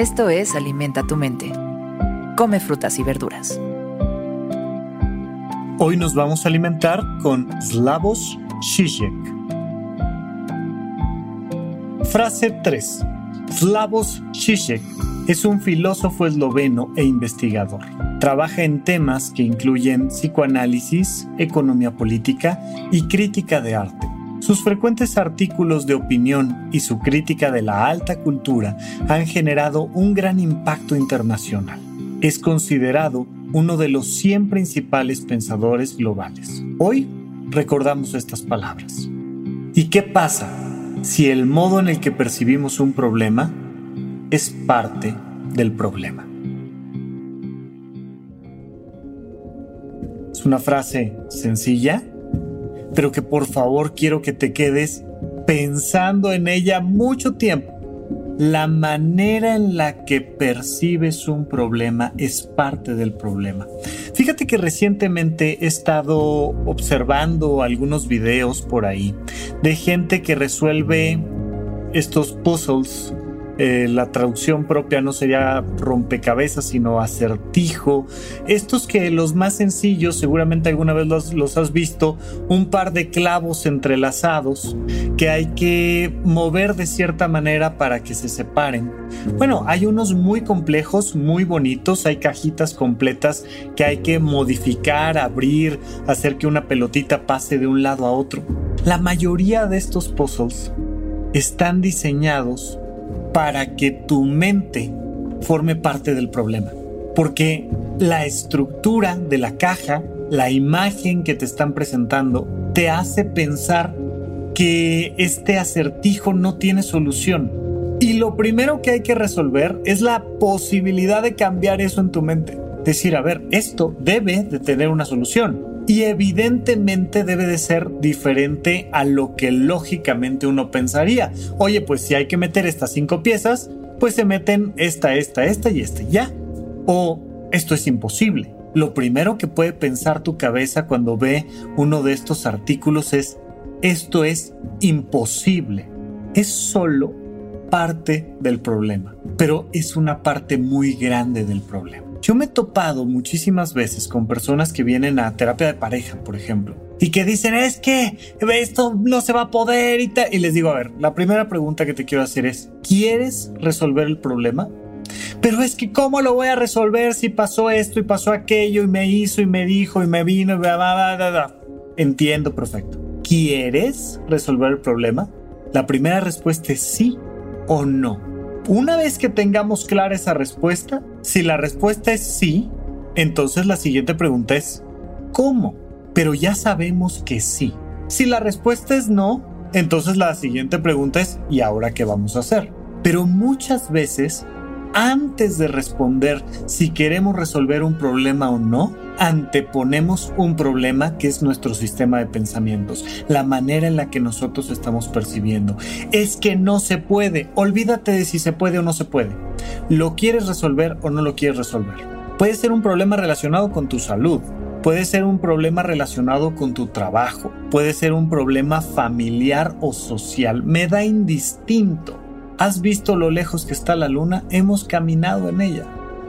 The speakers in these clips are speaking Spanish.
Esto es Alimenta tu mente. Come frutas y verduras. Hoy nos vamos a alimentar con Slavos Žižek. Frase 3. Slavos Žižek es un filósofo esloveno e investigador. Trabaja en temas que incluyen psicoanálisis, economía política y crítica de arte. Sus frecuentes artículos de opinión y su crítica de la alta cultura han generado un gran impacto internacional. Es considerado uno de los 100 principales pensadores globales. Hoy recordamos estas palabras. ¿Y qué pasa si el modo en el que percibimos un problema es parte del problema? Es una frase sencilla, pero que por favor quiero que te quedes pensando en ella mucho tiempo. La manera en la que percibes un problema es parte del problema. Fíjate que recientemente he estado observando algunos videos por ahí de gente que resuelve estos puzzles eh, la traducción propia no sería rompecabezas, sino acertijo. Estos que los más sencillos, seguramente alguna vez los, los has visto, un par de clavos entrelazados que hay que mover de cierta manera para que se separen. Bueno, hay unos muy complejos, muy bonitos, hay cajitas completas que hay que modificar, abrir, hacer que una pelotita pase de un lado a otro. La mayoría de estos puzzles están diseñados para que tu mente forme parte del problema. Porque la estructura de la caja, la imagen que te están presentando, te hace pensar que este acertijo no tiene solución. Y lo primero que hay que resolver es la posibilidad de cambiar eso en tu mente. Decir, a ver, esto debe de tener una solución y evidentemente debe de ser diferente a lo que lógicamente uno pensaría. Oye, pues si hay que meter estas cinco piezas, pues se meten esta, esta, esta y esta, ya. O esto es imposible. Lo primero que puede pensar tu cabeza cuando ve uno de estos artículos es, esto es imposible. Es solo parte del problema, pero es una parte muy grande del problema. Yo me he topado muchísimas veces con personas que vienen a terapia de pareja, por ejemplo, y que dicen, es que esto no se va a poder y tal. Y les digo, a ver, la primera pregunta que te quiero hacer es, ¿quieres resolver el problema? Pero es que, ¿cómo lo voy a resolver si pasó esto y pasó aquello y me hizo y me dijo y me vino y bla, bla, bla, bla? Entiendo, perfecto. ¿Quieres resolver el problema? La primera respuesta es sí o no. Una vez que tengamos clara esa respuesta, si la respuesta es sí, entonces la siguiente pregunta es ¿cómo? Pero ya sabemos que sí. Si la respuesta es no, entonces la siguiente pregunta es ¿y ahora qué vamos a hacer? Pero muchas veces antes de responder si queremos resolver un problema o no, anteponemos un problema que es nuestro sistema de pensamientos, la manera en la que nosotros estamos percibiendo. Es que no se puede, olvídate de si se puede o no se puede. ¿Lo quieres resolver o no lo quieres resolver? Puede ser un problema relacionado con tu salud, puede ser un problema relacionado con tu trabajo, puede ser un problema familiar o social, me da indistinto ¿Has visto lo lejos que está la luna? Hemos caminado en ella.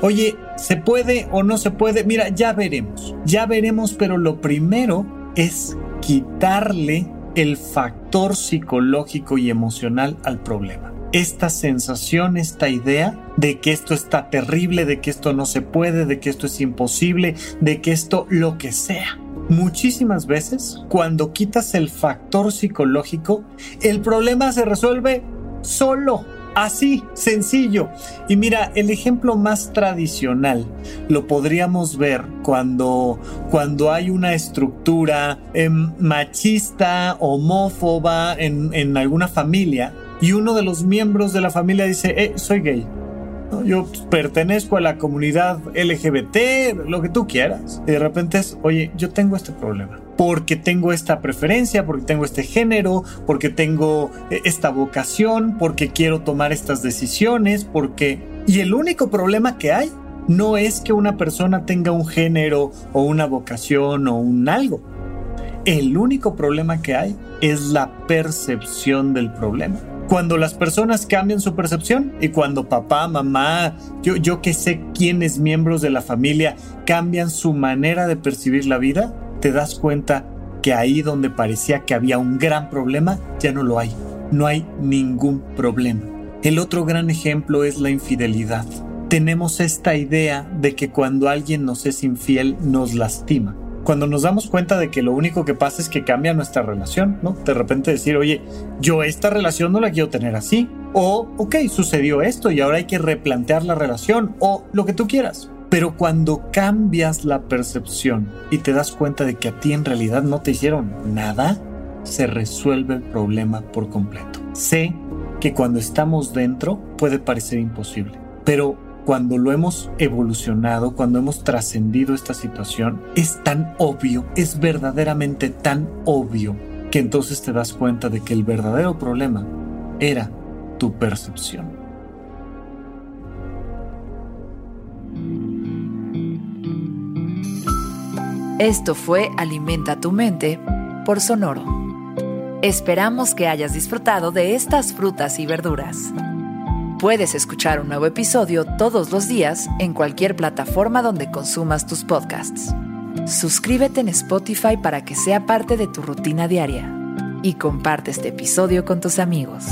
Oye, ¿se puede o no se puede? Mira, ya veremos. Ya veremos, pero lo primero es quitarle el factor psicológico y emocional al problema. Esta sensación, esta idea de que esto está terrible, de que esto no se puede, de que esto es imposible, de que esto lo que sea. Muchísimas veces, cuando quitas el factor psicológico, el problema se resuelve solo. Así, sencillo. Y mira, el ejemplo más tradicional lo podríamos ver cuando, cuando hay una estructura em, machista, homófoba en, en alguna familia y uno de los miembros de la familia dice, eh, soy gay yo pertenezco a la comunidad LGBT, lo que tú quieras. Y de repente es, oye, yo tengo este problema. Porque tengo esta preferencia, porque tengo este género, porque tengo eh, esta vocación, porque quiero tomar estas decisiones, porque... Y el único problema que hay no es que una persona tenga un género o una vocación o un algo. El único problema que hay es la percepción del problema. Cuando las personas cambian su percepción y cuando papá, mamá, yo, yo que sé quiénes miembros de la familia cambian su manera de percibir la vida, te das cuenta que ahí donde parecía que había un gran problema, ya no lo hay. No hay ningún problema. El otro gran ejemplo es la infidelidad. Tenemos esta idea de que cuando alguien nos es infiel nos lastima cuando nos damos cuenta de que lo único que pasa es que cambia nuestra relación, ¿no? De repente decir, oye, yo esta relación no la quiero tener así. O, ok, sucedió esto y ahora hay que replantear la relación o lo que tú quieras. Pero cuando cambias la percepción y te das cuenta de que a ti en realidad no te hicieron nada, se resuelve el problema por completo. Sé que cuando estamos dentro puede parecer imposible, pero cuando lo hemos evolucionado, cuando hemos trascendido esta situación, es tan obvio, es verdaderamente tan obvio que entonces te das cuenta de que el verdadero problema era tu percepción. Esto fue Alimenta tu mente por Sonoro. Esperamos que hayas disfrutado de estas frutas y verduras. Puedes escuchar un nuevo episodio todos los días en cualquier plataforma donde consumas tus podcasts. Suscríbete en Spotify para que sea parte de tu rutina diaria y comparte este episodio con tus amigos.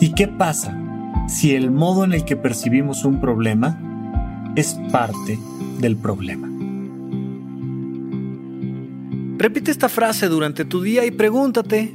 ¿Y qué pasa si el modo en el que percibimos un problema es parte del problema? Repite esta frase durante tu día y pregúntate,